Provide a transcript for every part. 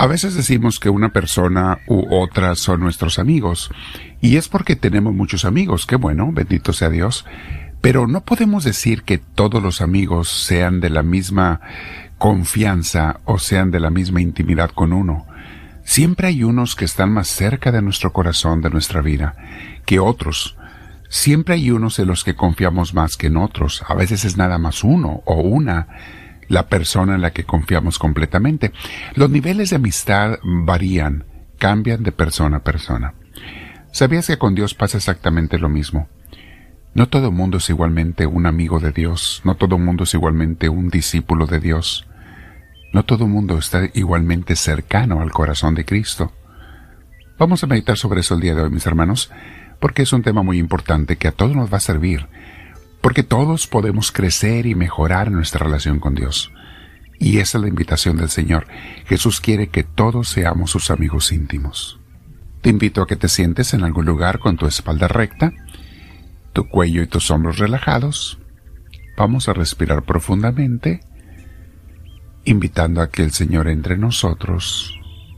A veces decimos que una persona u otra son nuestros amigos, y es porque tenemos muchos amigos, qué bueno, bendito sea Dios, pero no podemos decir que todos los amigos sean de la misma confianza o sean de la misma intimidad con uno. Siempre hay unos que están más cerca de nuestro corazón, de nuestra vida, que otros. Siempre hay unos en los que confiamos más que en otros. A veces es nada más uno o una la persona en la que confiamos completamente. Los niveles de amistad varían, cambian de persona a persona. ¿Sabías que con Dios pasa exactamente lo mismo? No todo mundo es igualmente un amigo de Dios, no todo mundo es igualmente un discípulo de Dios, no todo mundo está igualmente cercano al corazón de Cristo. Vamos a meditar sobre eso el día de hoy, mis hermanos, porque es un tema muy importante que a todos nos va a servir porque todos podemos crecer y mejorar nuestra relación con Dios. Y esa es la invitación del Señor. Jesús quiere que todos seamos sus amigos íntimos. Te invito a que te sientes en algún lugar con tu espalda recta, tu cuello y tus hombros relajados. Vamos a respirar profundamente, invitando a que el Señor entre nosotros,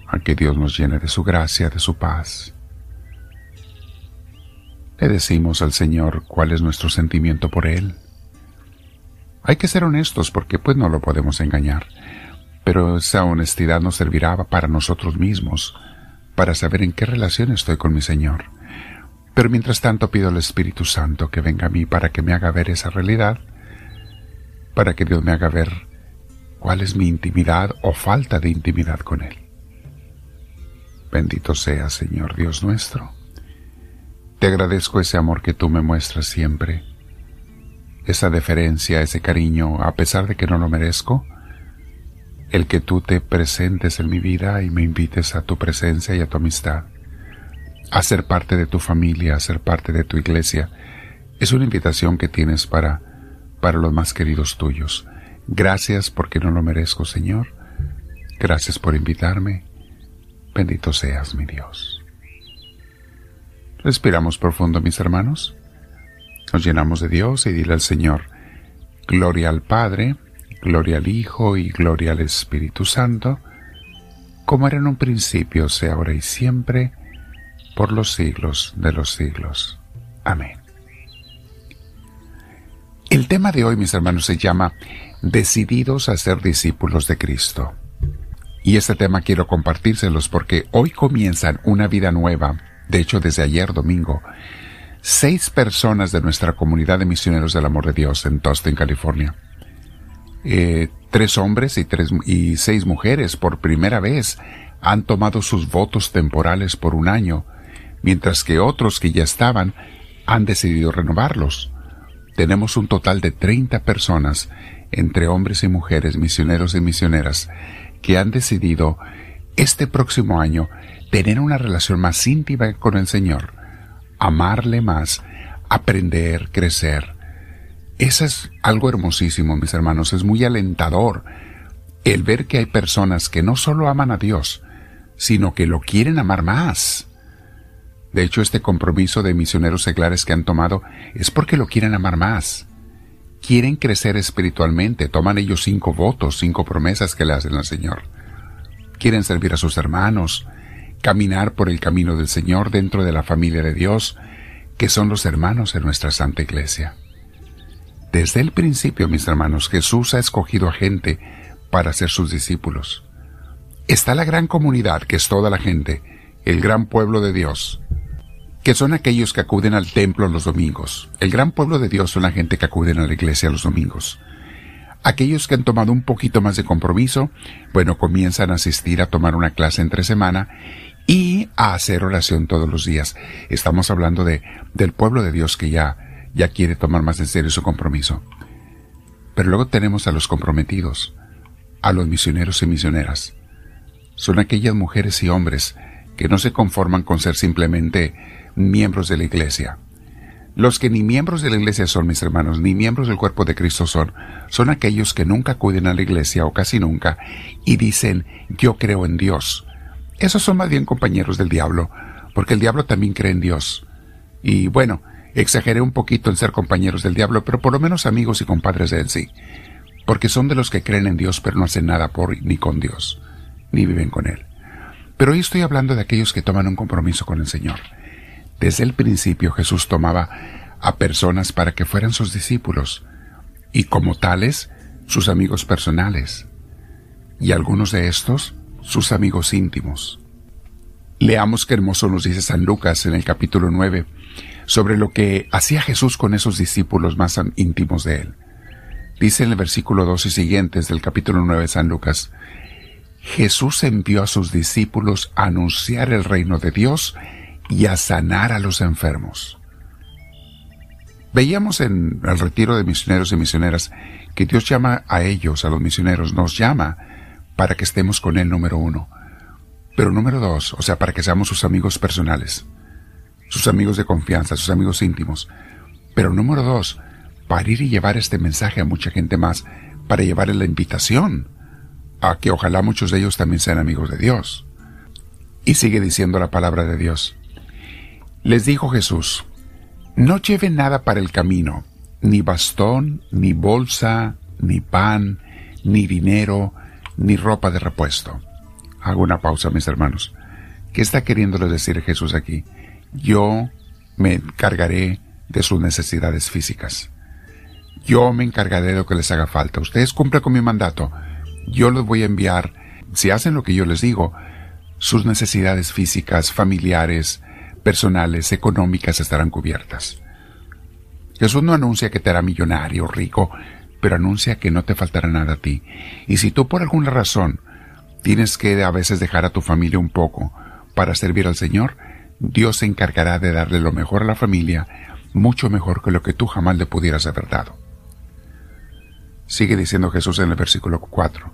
a que Dios nos llene de su gracia, de su paz le decimos al Señor cuál es nuestro sentimiento por Él. Hay que ser honestos porque pues no lo podemos engañar, pero esa honestidad nos servirá para nosotros mismos, para saber en qué relación estoy con mi Señor. Pero mientras tanto pido al Espíritu Santo que venga a mí para que me haga ver esa realidad, para que Dios me haga ver cuál es mi intimidad o falta de intimidad con Él. Bendito sea, Señor Dios nuestro te agradezco ese amor que tú me muestras siempre, esa deferencia, ese cariño, a pesar de que no lo merezco, el que tú te presentes en mi vida y me invites a tu presencia y a tu amistad, a ser parte de tu familia, a ser parte de tu iglesia, es una invitación que tienes para, para los más queridos tuyos. Gracias porque no lo merezco, Señor. Gracias por invitarme. Bendito seas, mi Dios. Respiramos profundo, mis hermanos. Nos llenamos de Dios y dile al Señor, Gloria al Padre, gloria al Hijo y gloria al Espíritu Santo, como era en un principio, sea ahora y siempre, por los siglos de los siglos. Amén. El tema de hoy, mis hermanos, se llama Decididos a ser discípulos de Cristo. Y este tema quiero compartírselos porque hoy comienzan una vida nueva de hecho desde ayer domingo, seis personas de nuestra comunidad de misioneros del amor de Dios en Tustin, California. Eh, tres hombres y, tres, y seis mujeres por primera vez han tomado sus votos temporales por un año, mientras que otros que ya estaban han decidido renovarlos. Tenemos un total de 30 personas, entre hombres y mujeres, misioneros y misioneras, que han decidido este próximo año tener una relación más íntima con el Señor, amarle más, aprender, crecer. Eso es algo hermosísimo, mis hermanos, es muy alentador el ver que hay personas que no solo aman a Dios, sino que lo quieren amar más. De hecho, este compromiso de misioneros seglares que han tomado es porque lo quieren amar más. Quieren crecer espiritualmente, toman ellos cinco votos, cinco promesas que le hacen al Señor. Quieren servir a sus hermanos, caminar por el camino del Señor dentro de la familia de Dios, que son los hermanos de nuestra Santa Iglesia. Desde el principio, mis hermanos, Jesús ha escogido a gente para ser sus discípulos. Está la gran comunidad, que es toda la gente, el gran pueblo de Dios, que son aquellos que acuden al templo los domingos. El gran pueblo de Dios son la gente que acuden a la iglesia los domingos. Aquellos que han tomado un poquito más de compromiso, bueno, comienzan a asistir a tomar una clase entre semana y a hacer oración todos los días. Estamos hablando de, del pueblo de Dios que ya, ya quiere tomar más en serio su compromiso. Pero luego tenemos a los comprometidos, a los misioneros y misioneras. Son aquellas mujeres y hombres que no se conforman con ser simplemente miembros de la iglesia. Los que ni miembros de la iglesia son, mis hermanos, ni miembros del cuerpo de Cristo son, son aquellos que nunca acuden a la iglesia o casi nunca y dicen, yo creo en Dios, esos son más bien compañeros del diablo, porque el diablo también cree en Dios. Y bueno, exageré un poquito en ser compañeros del diablo, pero por lo menos amigos y compadres de él sí, porque son de los que creen en Dios pero no hacen nada por ni con Dios, ni viven con él. Pero hoy estoy hablando de aquellos que toman un compromiso con el Señor. Desde el principio Jesús tomaba a personas para que fueran sus discípulos y como tales sus amigos personales y algunos de estos sus amigos íntimos. Leamos qué hermoso nos dice San Lucas en el capítulo 9 sobre lo que hacía Jesús con esos discípulos más íntimos de él. Dice en el versículo 2 y siguientes del capítulo 9 de San Lucas, Jesús envió a sus discípulos a anunciar el reino de Dios y a sanar a los enfermos. Veíamos en el retiro de misioneros y misioneras que Dios llama a ellos, a los misioneros, nos llama para que estemos con Él número uno. Pero número dos, o sea, para que seamos sus amigos personales, sus amigos de confianza, sus amigos íntimos. Pero número dos, para ir y llevar este mensaje a mucha gente más, para llevarle la invitación a que ojalá muchos de ellos también sean amigos de Dios. Y sigue diciendo la palabra de Dios. Les dijo Jesús, no lleven nada para el camino, ni bastón, ni bolsa, ni pan, ni dinero, ni ropa de repuesto. Hago una pausa, mis hermanos. ¿Qué está queriéndole decir Jesús aquí? Yo me encargaré de sus necesidades físicas. Yo me encargaré de lo que les haga falta. Ustedes cumplen con mi mandato. Yo les voy a enviar, si hacen lo que yo les digo, sus necesidades físicas, familiares, personales, económicas estarán cubiertas. Jesús no anuncia que te hará millonario, rico, pero anuncia que no te faltará nada a ti. Y si tú por alguna razón tienes que a veces dejar a tu familia un poco para servir al Señor, Dios se encargará de darle lo mejor a la familia, mucho mejor que lo que tú jamás le pudieras haber dado. Sigue diciendo Jesús en el versículo 4.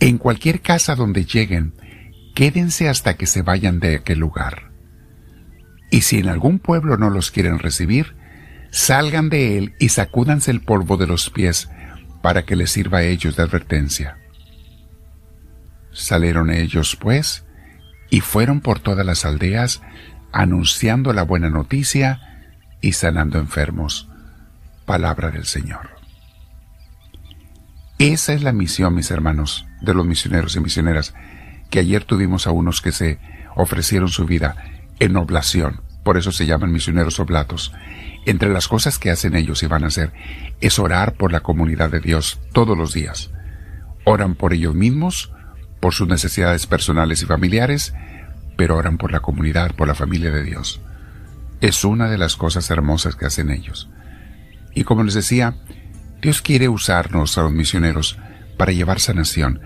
En cualquier casa donde lleguen, quédense hasta que se vayan de aquel lugar. Y si en algún pueblo no los quieren recibir, salgan de él y sacúdanse el polvo de los pies para que les sirva a ellos de advertencia. Salieron ellos, pues, y fueron por todas las aldeas, anunciando la buena noticia y sanando enfermos. Palabra del Señor. Esa es la misión, mis hermanos, de los misioneros y misioneras, que ayer tuvimos a unos que se ofrecieron su vida en oblación, por eso se llaman misioneros oblatos. Entre las cosas que hacen ellos y van a hacer es orar por la comunidad de Dios todos los días. Oran por ellos mismos, por sus necesidades personales y familiares, pero oran por la comunidad, por la familia de Dios. Es una de las cosas hermosas que hacen ellos. Y como les decía, Dios quiere usarnos a los misioneros para llevar sanación.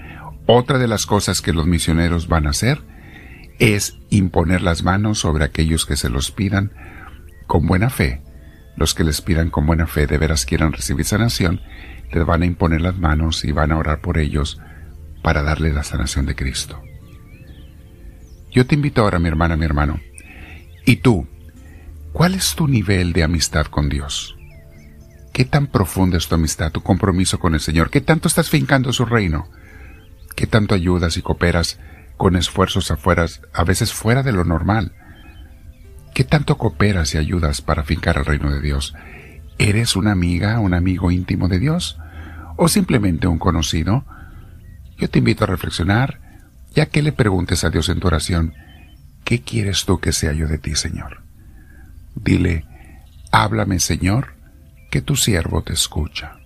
Otra de las cosas que los misioneros van a hacer es imponer las manos sobre aquellos que se los pidan con buena fe. Los que les pidan con buena fe de veras quieran recibir sanación, les van a imponer las manos y van a orar por ellos para darle la sanación de Cristo. Yo te invito ahora, mi hermana, mi hermano. ¿Y tú? ¿Cuál es tu nivel de amistad con Dios? ¿Qué tan profunda es tu amistad, tu compromiso con el Señor? ¿Qué tanto estás fincando su reino? ¿Qué tanto ayudas y cooperas con esfuerzos afuera, a veces fuera de lo normal? ¿Qué tanto cooperas y ayudas para fincar el reino de Dios? ¿Eres una amiga, un amigo íntimo de Dios? ¿O simplemente un conocido? Yo te invito a reflexionar, ya que le preguntes a Dios en tu oración, ¿qué quieres tú que sea yo de ti, Señor? Dile, háblame, Señor, que tu siervo te escucha.